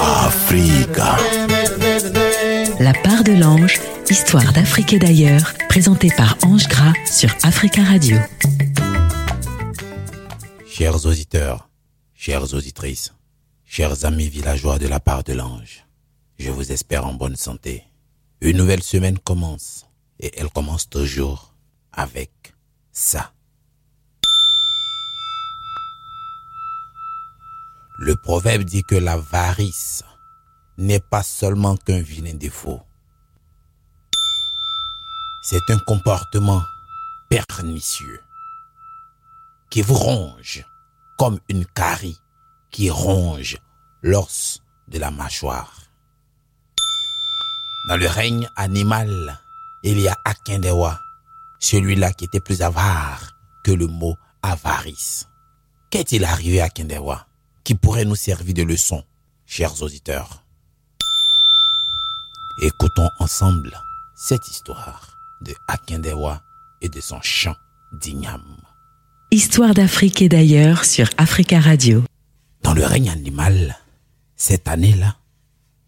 Africa. La part de l'ange, histoire d'Afrique et d'ailleurs, présentée par Ange Gras sur Africa Radio. Chers auditeurs, chères auditrices, chers amis villageois de la part de l'ange, je vous espère en bonne santé. Une nouvelle semaine commence et elle commence toujours avec ça. Le proverbe dit que l'avarice n'est pas seulement qu'un vilain défaut. C'est un comportement pernicieux qui vous ronge comme une carie qui ronge l'os de la mâchoire. Dans le règne animal, il y a Akindewa, celui-là qui était plus avare que le mot avarice. Qu'est-il arrivé à Akindewa qui pourrait nous servir de leçon, chers auditeurs Écoutons ensemble cette histoire de Akindewa et de son chant d'igname. Histoire d'Afrique et d'ailleurs sur Africa Radio. Dans le règne animal, cette année-là,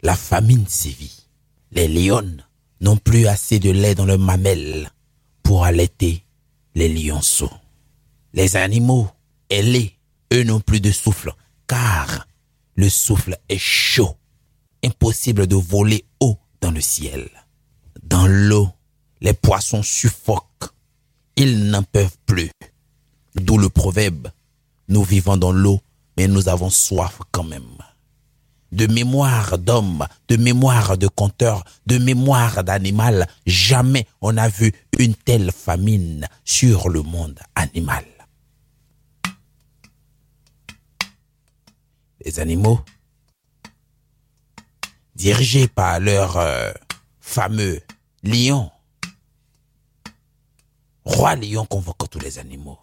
la famine sévit. Les lions n'ont plus assez de lait dans leurs mamelles pour allaiter les lionceaux. Les animaux ailés, eux n'ont plus de souffle, car le souffle est chaud. Impossible de voler haut dans le ciel. Dans l'eau, les poissons suffoquent. Ils n'en peuvent plus. D'où le proverbe, nous vivons dans l'eau, mais nous avons soif quand même. De mémoire d'homme, de mémoire de conteur, de mémoire d'animal, jamais on n'a vu une telle famine sur le monde animal. Les animaux, dirigés par leur euh, fameux lion, roi lion convoque tous les animaux.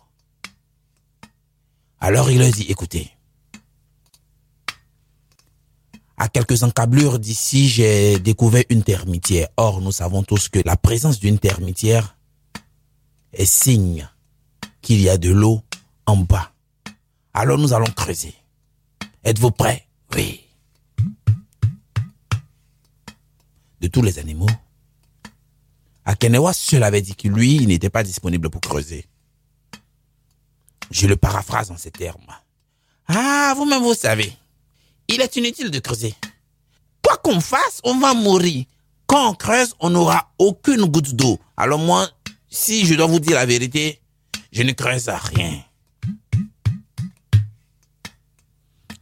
Alors il leur dit, écoutez, à quelques encablures d'ici, j'ai découvert une termitière. Or, nous savons tous que la présence d'une termitière est signe qu'il y a de l'eau en bas. Alors nous allons creuser. Êtes-vous prêts Oui. De tous les animaux, Akenewa seul avait dit que lui, n'était pas disponible pour creuser. Je le paraphrase en ces termes. Ah, vous-même, vous savez, il est inutile de creuser. Quoi qu'on fasse, on va mourir. Quand on creuse, on n'aura aucune goutte d'eau. Alors moi, si je dois vous dire la vérité, je ne creuse rien.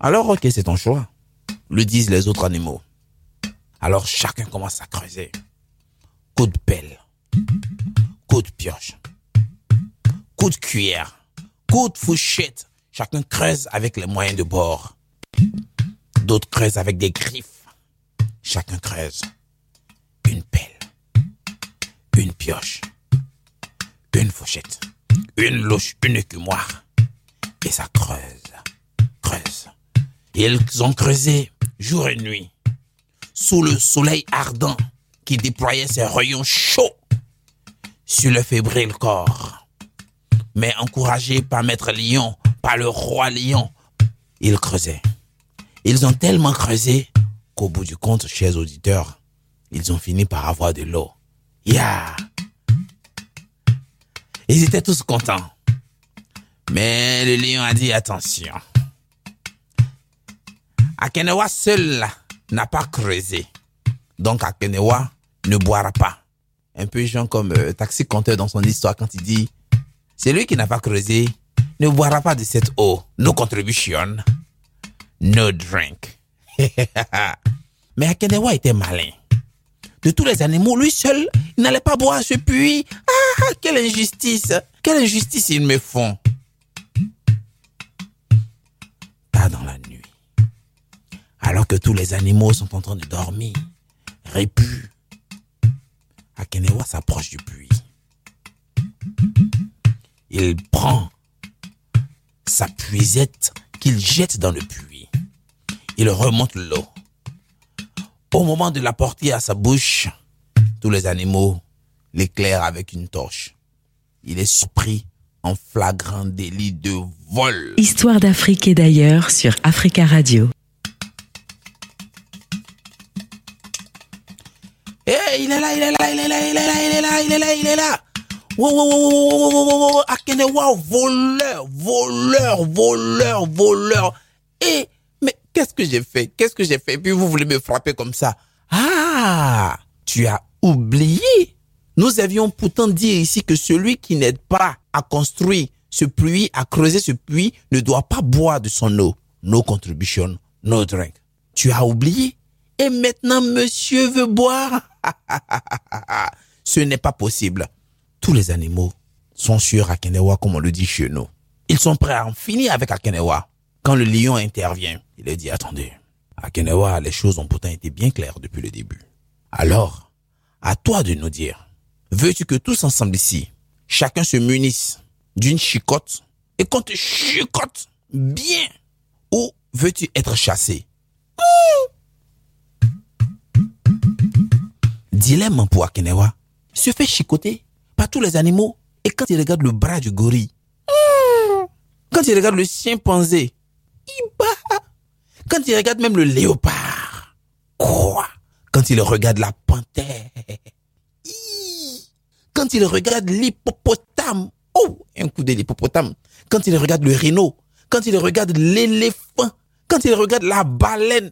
Alors, ok, c'est ton choix, le disent les autres animaux. Alors chacun commence à creuser. Coup de pelle, coup de pioche, coup de cuillère, coup de fourchette. Chacun creuse avec les moyens de bord. D'autres creusent avec des griffes. Chacun creuse. Une pelle, une pioche, une fourchette, une louche, une écumoire. Et ça creuse, creuse. Ils ont creusé jour et nuit, sous le soleil ardent qui déployait ses rayons chauds sur le fébrile corps. Mais encouragés par Maître Lion, par le roi Lion, ils creusaient. Ils ont tellement creusé qu'au bout du compte, chers auditeurs, ils ont fini par avoir de l'eau. Yeah! Ils étaient tous contents. Mais le lion a dit attention. Akenewa seul n'a pas creusé. Donc Akenewa ne boira pas. Un peu genre comme euh, Taxi Compteur dans son histoire quand il dit c'est lui qui n'a pas creusé ne boira pas de cette eau. No contribution, no drink. Mais Akenewa était malin. De tous les animaux, lui seul, il n'allait pas boire ce puits. Ah, quelle injustice! Quelle injustice ils me font! Pas dans la nuit. Alors que tous les animaux sont en train de dormir, répus. Akenewa s'approche du puits. Il prend sa puisette qu'il jette dans le puits. Il remonte l'eau. Au moment de la porter à sa bouche, tous les animaux l'éclairent avec une torche. Il est surpris en flagrant délit de vol. Histoire d'Afrique et d'ailleurs sur Africa Radio. Il est là, il est là, il est là, il est là, il est là, il est là, il est là. Wow, wow, wow, wow, wow, wow, wow, Akenewa, voleur, voleur, voleur, voleur. Eh, mais qu'est-ce que j'ai fait? Qu'est-ce que j'ai fait? Puis vous voulez me frapper comme ça Ah, tu as oublié Nous avions pourtant dit ici que celui qui n'aide pas à construire ce puits, à creuser ce puits, ne doit pas boire de son eau. No contribution, no drink. Tu as oublié Et maintenant, monsieur veut boire Ce n'est pas possible. Tous les animaux sont sur Akenewa, comme on le dit chez nous. Ils sont prêts à en finir avec Akenewa. Quand le lion intervient, il dit, attendez, Akenewa, les choses ont pourtant été bien claires depuis le début. Alors, à toi de nous dire, veux-tu que tous ensemble ici, chacun se munisse d'une chicotte et qu'on te chicote bien ou veux-tu être chassé? Dilemme pour Akenewa, se fait chicoter par tous les animaux et quand il regarde le bras du gorille, quand il regarde le chimpanzé, il bat. Quand il regarde même le léopard, quoi? Quand il regarde la panthère, quand il regarde l'hippopotame, oh, un coup de l'hippopotame. Quand il regarde le rhino, quand il regarde l'éléphant, quand il regarde la baleine,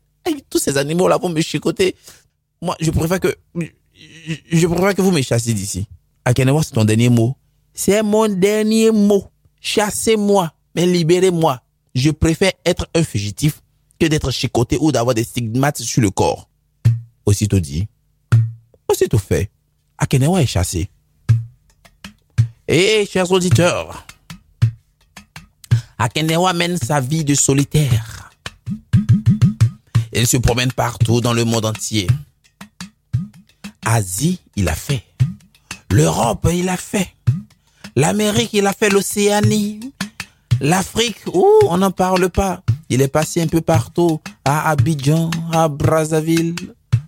tous ces animaux-là vont me chicoter. Moi, je préfère que, je préfère que vous me chassiez d'ici. Akenewa, c'est ton dernier mot? C'est mon dernier mot. Chassez-moi, mais libérez-moi. Je préfère être un fugitif que d'être chicoté ou d'avoir des stigmates sur le corps. Aussitôt dit, aussitôt fait, Akenewa est chassé? Et chers auditeurs, Akenewa mène sa vie de solitaire? Il se promène partout dans le monde entier. Asie, il a fait. L'Europe, il a fait. L'Amérique, il a fait l'Océanie. L'Afrique, on n'en parle pas. Il est passé un peu partout. À Abidjan, à Brazzaville,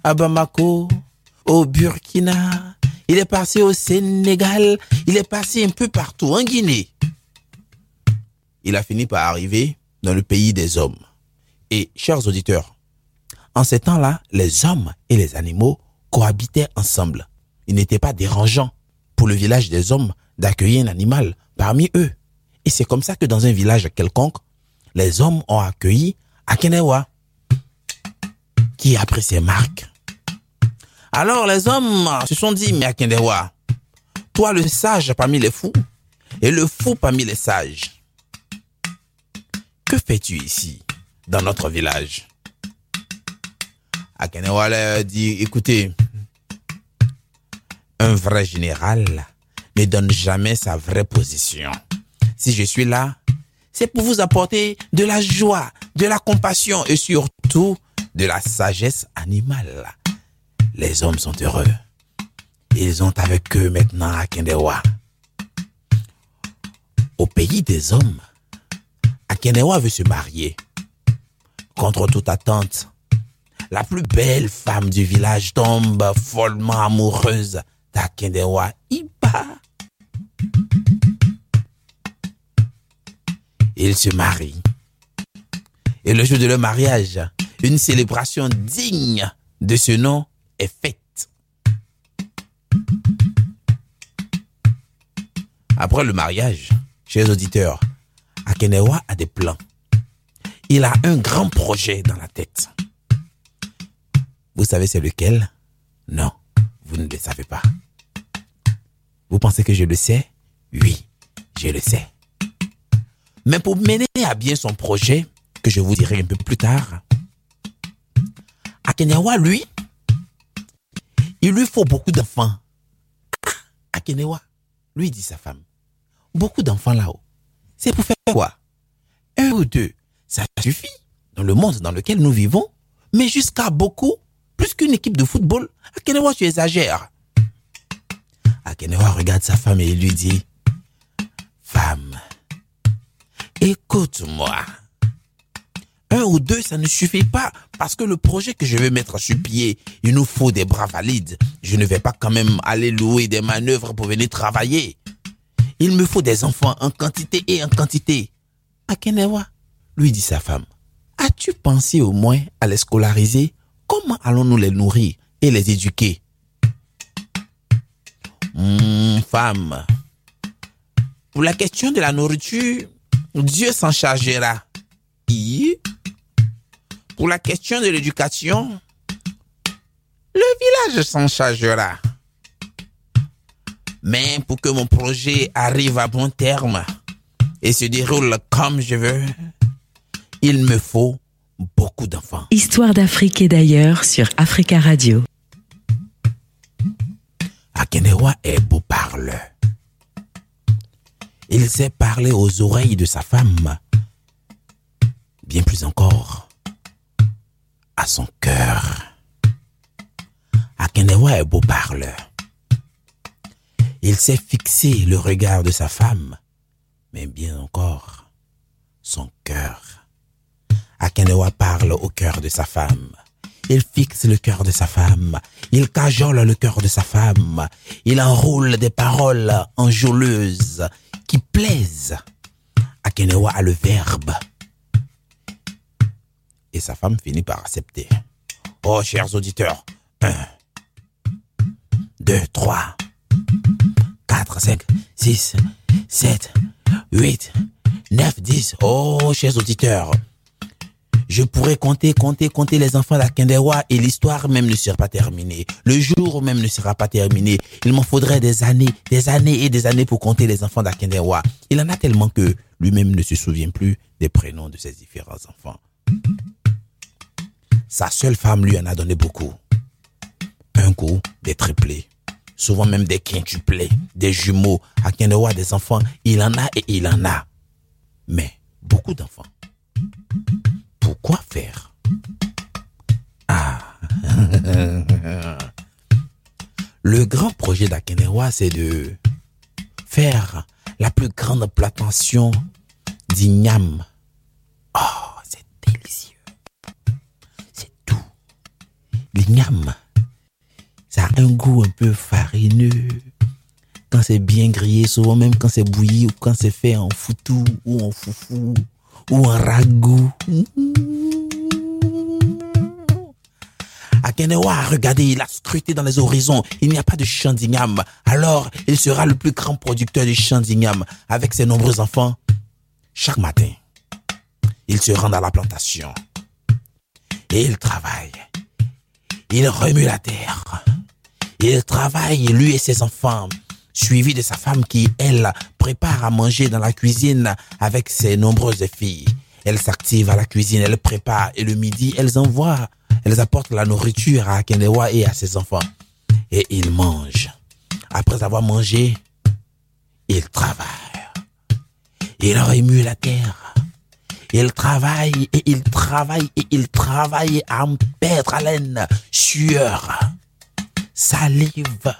à Bamako, au Burkina. Il est passé au Sénégal. Il est passé un peu partout, en Guinée. Il a fini par arriver dans le pays des hommes. Et, chers auditeurs, en ces temps-là, les hommes et les animaux cohabitaient ensemble il n'était pas dérangeant pour le village des hommes d'accueillir un animal parmi eux. Et c'est comme ça que dans un village quelconque, les hommes ont accueilli Akenewa, qui a pris ses marques. Alors les hommes se sont dit, mais Akenewa, toi le sage parmi les fous et le fou parmi les sages, que fais-tu ici, dans notre village? Akenewa leur dit, écoutez, un vrai général ne donne jamais sa vraie position. Si je suis là, c'est pour vous apporter de la joie, de la compassion et surtout de la sagesse animale. Les hommes sont heureux. Ils ont avec eux maintenant Akendewa. Au pays des hommes, Akendewa veut se marier. Contre toute attente, la plus belle femme du village tombe follement amoureuse Takendewa Iba. Ils se marient. Et le jour de leur mariage, une célébration digne de ce nom est faite. Après le mariage, chers auditeurs, Akenewa a des plans. Il a un grand projet dans la tête. Vous savez c'est lequel? Non, vous ne le savez pas. Vous pensez que je le sais? Oui, je le sais. Mais pour mener à bien son projet, que je vous dirai un peu plus tard, Akenewa, lui, il lui faut beaucoup d'enfants. Akenewa, lui dit sa femme, beaucoup d'enfants là-haut. C'est pour faire quoi? Un ou deux, ça suffit dans le monde dans lequel nous vivons, mais jusqu'à beaucoup, plus qu'une équipe de football. Akenewa, tu exagères. Akenewa regarde sa femme et lui dit, Femme, écoute-moi. Un ou deux, ça ne suffit pas parce que le projet que je vais mettre sur pied, il nous faut des bras valides. Je ne vais pas quand même aller louer des manœuvres pour venir travailler. Il me faut des enfants en quantité et en quantité. Akenewa, lui dit sa femme, as-tu pensé au moins à les scolariser Comment allons-nous les nourrir et les éduquer? Hum, Femme, pour la question de la nourriture, Dieu s'en chargera. Et pour la question de l'éducation, le village s'en chargera. Mais pour que mon projet arrive à bon terme et se déroule comme je veux, il me faut beaucoup d'enfants. Histoire d'Afrique et d'ailleurs sur Africa Radio. Akenewa est beau parleur. Il sait parler aux oreilles de sa femme, bien plus encore à son cœur. Akenewa est beau parleur. Il sait fixer le regard de sa femme, mais bien encore son cœur. Akenewa parle au cœur de sa femme. Il fixe le cœur de sa femme. Il cajole le cœur de sa femme. Il enroule des paroles enjôleuses qui plaisent. Akenewa a le verbe. Et sa femme finit par accepter. Oh, chers auditeurs. Un, deux, trois, quatre, cinq, six, sept, huit, neuf, dix. Oh, chers auditeurs. Je pourrais compter, compter, compter les enfants d'Akendewa et l'histoire même ne sera pas terminée. Le jour même ne sera pas terminé. Il m'en faudrait des années, des années et des années pour compter les enfants d'Akendewa. Il en a tellement que lui-même ne se souvient plus des prénoms de ses différents enfants. Sa seule femme lui en a donné beaucoup. Un coup, des triplés. Souvent même des quintuplés, des jumeaux. Akendewa, des enfants, il en a et il en a. Mais beaucoup d'enfants pourquoi faire? Ah Le grand projet d'Akenewa, c'est de faire la plus grande plantation d'igname. Oh, c'est délicieux. C'est tout. L'igname, ça a un goût un peu farineux. Quand c'est bien grillé, souvent même quand c'est bouilli ou quand c'est fait en foutou ou en foufou ou un ragoût. Akenewa a regardé, il a scruté dans les horizons. Il n'y a pas de champ d'igname. Alors, il sera le plus grand producteur du champ d'igname avec ses nombreux enfants. Chaque matin, il se rend à la plantation. Et il travaille. Il remue la terre. Il travaille, lui et ses enfants suivi de sa femme qui, elle, prépare à manger dans la cuisine avec ses nombreuses filles. Elle s'active à la cuisine, elle prépare et le midi, elles envoient, elles apportent la nourriture à Akenewa et à ses enfants. Et ils mangent. Après avoir mangé, ils travaillent. Ils remuent la terre. Ils travaillent et ils travaillent et ils travaillent à perdre haleine, sueur, salive,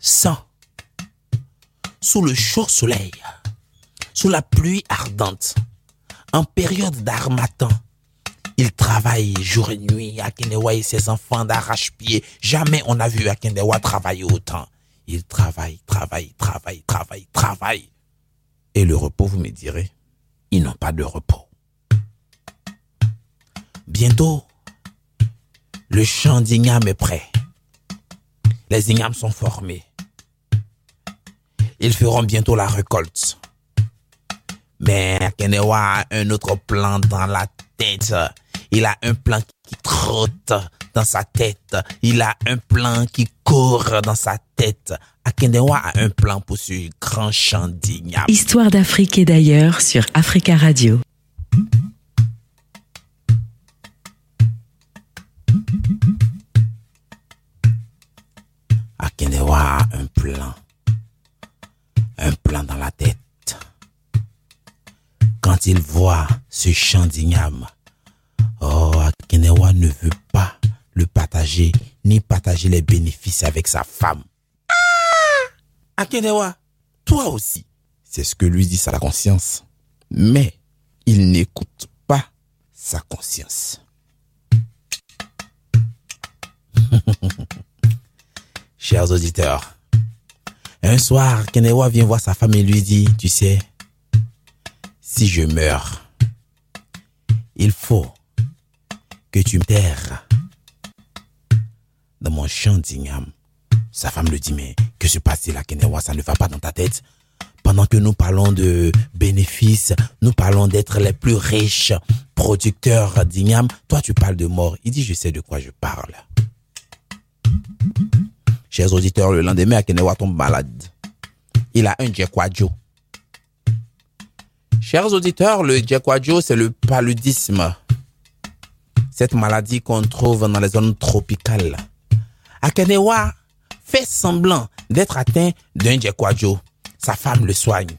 sang sous le chaud soleil, sous la pluie ardente, en période d'armatan. Il travaille jour et nuit, Akenewa et ses enfants d'arrache-pied. Jamais on n'a vu Akenewa travailler autant. Il travaille, travaille, travaille, travaille, travaille. Et le repos, vous me direz, ils n'ont pas de repos. Bientôt, le champ d'igname est prêt. Les ignames sont formés. Ils feront bientôt la récolte. Mais Akenewa a un autre plan dans la tête. Il a un plan qui trotte dans sa tête. Il a un plan qui court dans sa tête. Akenewa a un plan pour ce grand champ. Histoire d'Afrique et d'ailleurs sur Africa Radio. Akenewa a un plan. Il voit ce champ d'igname, oh, Akenewa ne veut pas le partager, ni partager les bénéfices avec sa femme. Ah Akenewa, toi aussi. C'est ce que lui dit sa conscience. Mais il n'écoute pas sa conscience. Chers auditeurs, Un soir, Kenewa vient voir sa femme et lui dit, tu sais, si je meurs, il faut que tu me terres dans mon champ d'igname. Sa femme lui dit, mais que se passe-t-il à Kenewa? Ça ne va pas dans ta tête pendant que nous parlons de bénéfices, nous parlons d'être les plus riches producteurs d'igname, toi tu parles de mort. Il dit, je sais de quoi je parle. Chers auditeurs, le lendemain, Akenewa tombe malade. Il a un Djekwadjo. Chers auditeurs, le Djekwadjo, c'est le paludisme. Cette maladie qu'on trouve dans les zones tropicales. Akenewa fait semblant d'être atteint d'un Djekwadjo. Sa femme le soigne.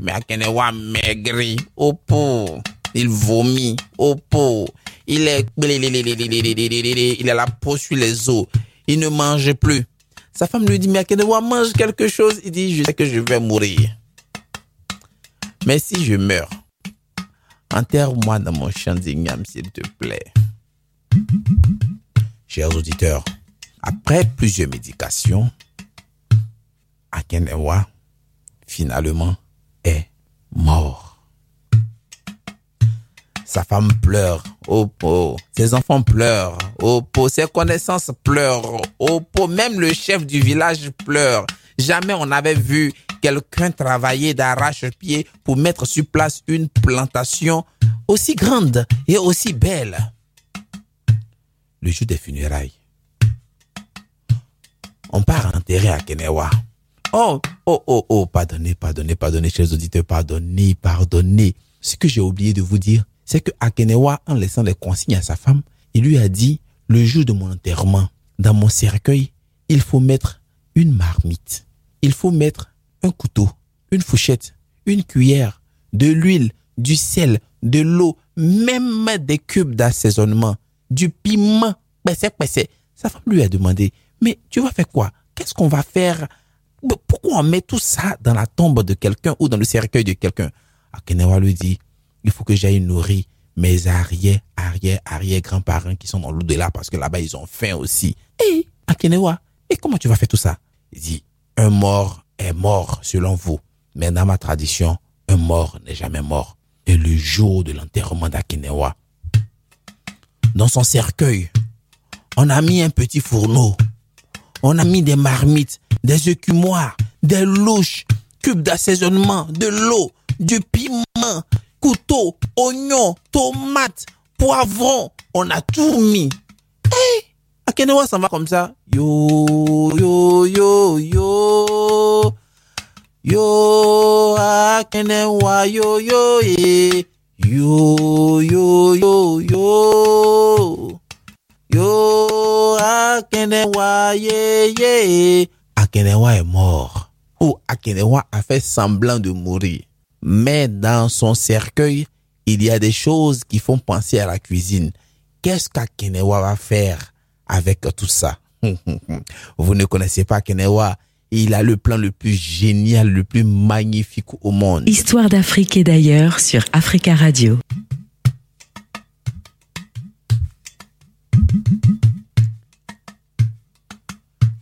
Mais Akenewa maigri, au pot. Il vomit, au pot. Il est, il a la peau sur les os. Il ne mange plus. Sa femme lui dit, mais Akenewa mange quelque chose. Il dit, je sais que je vais mourir. Mais si je meurs, enterre-moi dans mon champ d'igname, s'il te plaît. Chers auditeurs, après plusieurs médications, Akenewa finalement est mort. Sa femme pleure, oh pot. Ses enfants pleurent, oh pot. Ses connaissances pleurent, oh pot. Même le chef du village pleure. Jamais on n'avait vu quelqu'un travailler d'arrache-pied pour mettre sur place une plantation aussi grande et aussi belle. Le jour des funérailles, on part enterrer à. Oh, oh, oh, oh, pardonnez, pardonnez, pardonnez, chers auditeurs, pardonnez, pardonnez. Ce que j'ai oublié de vous dire, c'est que Akenewa, en laissant les consignes à sa femme, il lui a dit, le jour de mon enterrement, dans mon cercueil, il faut mettre une marmite. Il faut mettre un couteau, une fourchette, une cuillère, de l'huile, du sel, de l'eau, même des cubes d'assaisonnement, du piment. Sa femme lui a demandé, mais tu vas faire quoi? Qu'est-ce qu'on va faire? Pourquoi on met tout ça dans la tombe de quelqu'un ou dans le cercueil de quelqu'un? Akenewa lui dit, il faut que j'aille nourrir mes arrière, arrière, arrière grands-parents qui sont dans l'au-delà parce que là-bas ils ont faim aussi. Et Akenewa, et comment tu vas faire tout ça? Il dit, un mort est mort selon vous, mais dans ma tradition, un mort n'est jamais mort. Et le jour de l'enterrement d'Akenewa, dans son cercueil, on a mis un petit fourneau, on a mis des marmites, des écumoires, des louches, cubes d'assaisonnement, de l'eau, du piment, couteau, oignon, tomates, poivrons. On a tout mis. Hey, Akenewa s'en va comme ça. Yo, yo, yo, yo. Yo, Akenewa, yo, yo, eh. Yo, yo, yo, yo. Yo, Akenewa, yeah, yeah. Akenewa est mort. Ou Akenewa a fait semblant de mourir. Mais dans son cercueil, il y a des choses qui font penser à la cuisine. Qu'est-ce qu'Akenewa va faire? Avec tout ça Vous ne connaissez pas Akenewa il a le plan le plus génial, le plus magnifique au monde. Histoire d'Afrique et d'ailleurs sur Africa Radio.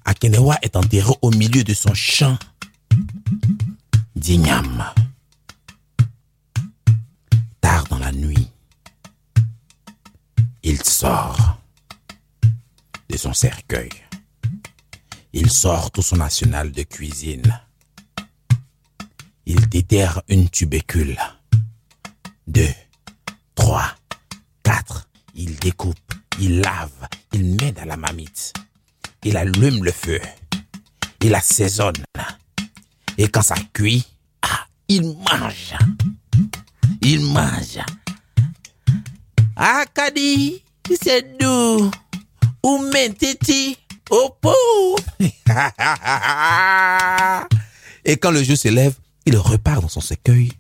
Akenewa est enterré au milieu de son champ d'igname. Tard dans la nuit, il sort de son cercueil. Il sort tout son national de cuisine. Il déterre une tubécule. Deux, trois, quatre. Il découpe, il lave, il met dans la mamite il allume le feu, il assaisonne. Et quand ça cuit, ah, il mange. Il mange. Ah, Kadi, c'est doux. Ou titi, au Et quand le jour se lève, il repart dans son cercueil,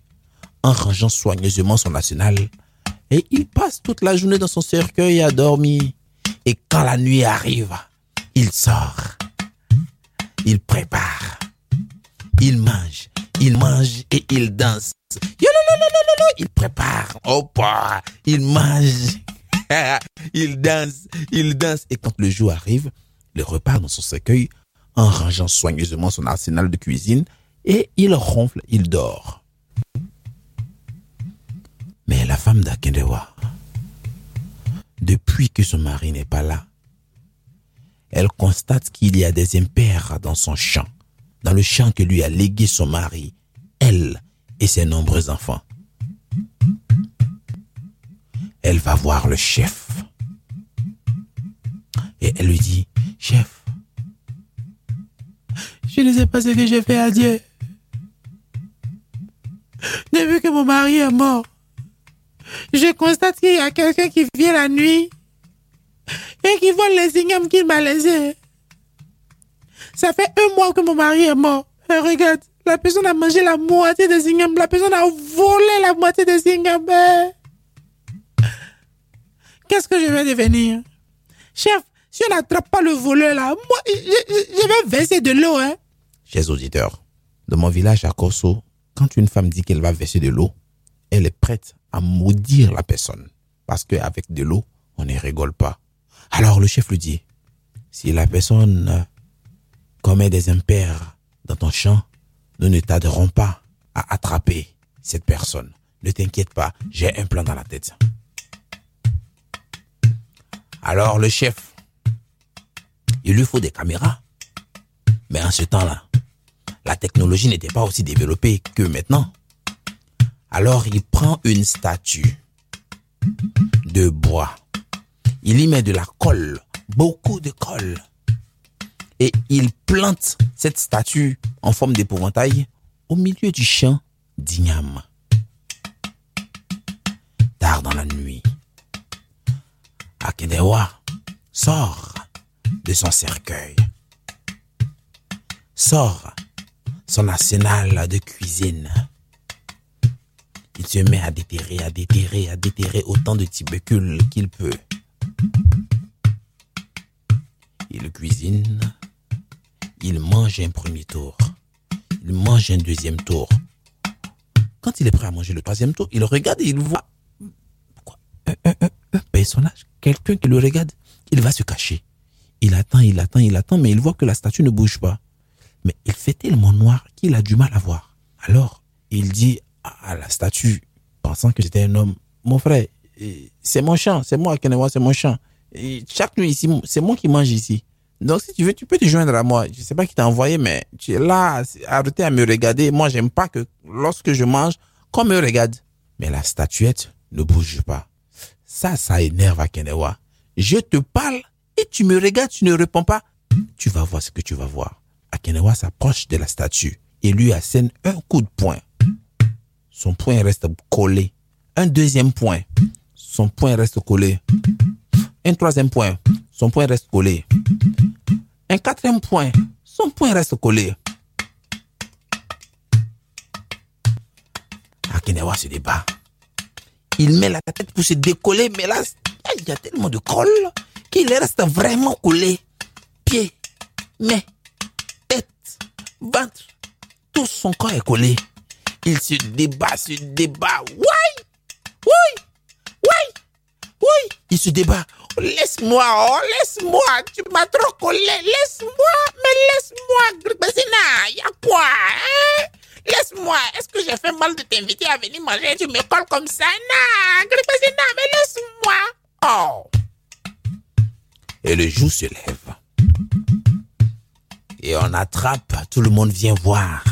en rangeant soigneusement son national. Et il passe toute la journée dans son cercueil à dormir. Et quand la nuit arrive, il sort, il prépare, il mange, il mange et il danse. Il prépare, pas, il mange, il danse, il danse. Et quand le jour arrive, il repart dans son cercueil en rangeant soigneusement son arsenal de cuisine et il ronfle, il dort. Mais la femme d'Akendewa, depuis que son mari n'est pas là, elle constate qu'il y a des impairs dans son champ, dans le champ que lui a légué son mari, elle et ses nombreux enfants. Elle va voir le chef. Et elle lui dit, chef, je ne sais pas ce que j'ai fait à Dieu. Depuis que mon mari est mort, je constate qu'il y a quelqu'un qui vient la nuit et qui vole les ignames qu'il m'a laissés. Ça fait un mois que mon mari est mort. Regarde, la personne a mangé la moitié des ignames. La personne a volé la moitié des ignames. Qu'est-ce que je vais devenir? Chef, si on n'attrape pas le voleur là, moi, je, vais verser de l'eau. Hein? Chers auditeurs, dans mon village à Corso, quand une femme dit qu'elle va verser de l'eau, elle est prête à maudire la personne. Parce qu'avec de l'eau, on ne rigole pas. Alors le chef lui dit, si la personne commet des impairs dans ton champ, nous ne tarderons pas à attraper cette personne. Ne t'inquiète pas, j'ai un plan dans la tête. Alors le chef, il lui faut des caméras. Mais en ce temps-là, la technologie n'était pas aussi développée que maintenant. Alors il prend une statue de bois. Il y met de la colle, beaucoup de colle. Et il plante cette statue en forme d'épouvantail au milieu du champ d'Ignam. Tard dans la nuit, Akedewa sort de son cercueil, sort son arsenal de cuisine. Il se met à déterrer, à déterrer, à déterrer autant de tubercules qu'il peut. Il cuisine, il mange un premier tour, il mange un deuxième tour. Quand il est prêt à manger le troisième tour, il regarde et il voit un, un personnage, quelqu'un qui le regarde, il va se cacher. Il attend, il attend, il attend, mais il voit que la statue ne bouge pas. Mais il fait tellement noir qu'il a du mal à voir. Alors, il dit à la statue, pensant que c'était un homme, mon frère, c'est mon champ, c'est moi, Kenewa, c'est mon champ. Et chaque nuit ici, c'est moi qui mange ici. Donc, si tu veux, tu peux te joindre à moi. Je sais pas qui t'a envoyé, mais tu es là, arrêté à me regarder. Moi, j'aime pas que lorsque je mange, qu'on me regarde. Mais la statuette ne bouge pas. Ça, ça énerve Kenewa. Je te parle et tu me regardes, tu ne réponds pas. Tu vas voir ce que tu vas voir. Akenewa s'approche de la statue et lui assène un coup de poing. Son poing reste collé. Un deuxième point. Son poing reste collé. Un troisième point. Son poing reste collé. Un quatrième point. Son poing reste collé. Akenewa se débat. Il met la tête pour se décoller, mais là, il y a tellement de colle qu'il reste vraiment collé. Pieds, mains, tête, ventre, tout son corps est collé. Il se débat, se débat. Oui, oui, oui, oui. Il se débat. laisse-moi, oh, laisse-moi. Tu m'as trop collé. Laisse-moi, mais laisse-moi. il y a quoi, hein? Laisse-moi. Est-ce que j'ai fait mal de t'inviter à venir manger? Tu me colles comme ça? Non, mais laisse-moi. Oh. Et le jour se lève. Et on attrape, tout le monde vient voir.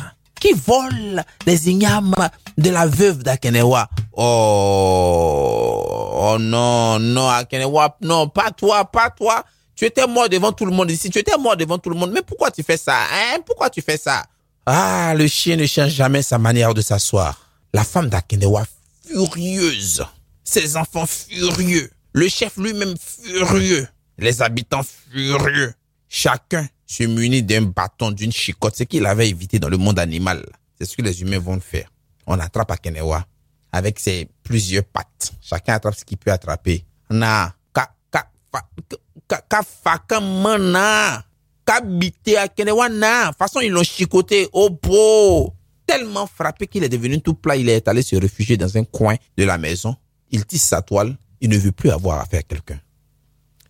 Qui vole les ignames de la veuve d'Akenewa? Oh, oh non, non, Akenewa, non, pas toi, pas toi. Tu étais mort devant tout le monde ici, tu étais mort devant tout le monde. Mais pourquoi tu fais ça, hein? Pourquoi tu fais ça? Ah, le chien ne change jamais sa manière de s'asseoir. La femme d'Akenewa furieuse. Ses enfants furieux. Le chef lui-même furieux. Les habitants furieux. Chacun se munit d'un bâton, d'une chicotte, ce qu'il avait évité dans le monde animal. C'est ce que les humains vont faire. On attrape Akenewa avec ses plusieurs pattes. Chacun attrape ce qu'il peut attraper. Na, ka, ka, fa, ka, ka, fa, ka, mana. Ka, bité Akenewa, na. De toute façon, ils l'ont chicoté. Oh, beau. Tellement frappé qu'il est devenu tout plat, il est allé se réfugier dans un coin de la maison. Il tisse sa toile. Il ne veut plus avoir affaire à quelqu'un.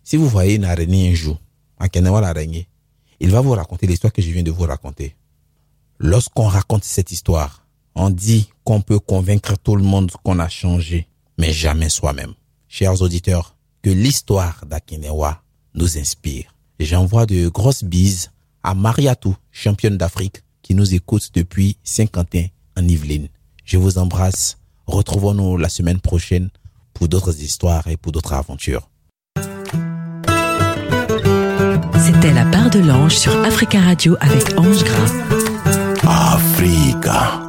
Si vous voyez une araignée un jour, Akenewa l'araignée, Il va vous raconter l'histoire que je viens de vous raconter. Lorsqu'on raconte cette histoire, on dit qu'on peut convaincre tout le monde qu'on a changé, mais jamais soi-même. Chers auditeurs, que l'histoire d'Akinewa nous inspire. J'envoie de grosses bises à Mariatou, championne d'Afrique, qui nous écoute depuis Saint-Quentin en Yvelines. Je vous embrasse. Retrouvons-nous la semaine prochaine pour d'autres histoires et pour d'autres aventures. C'était la part de l'ange sur Africa Radio avec Ange Gras. Africa.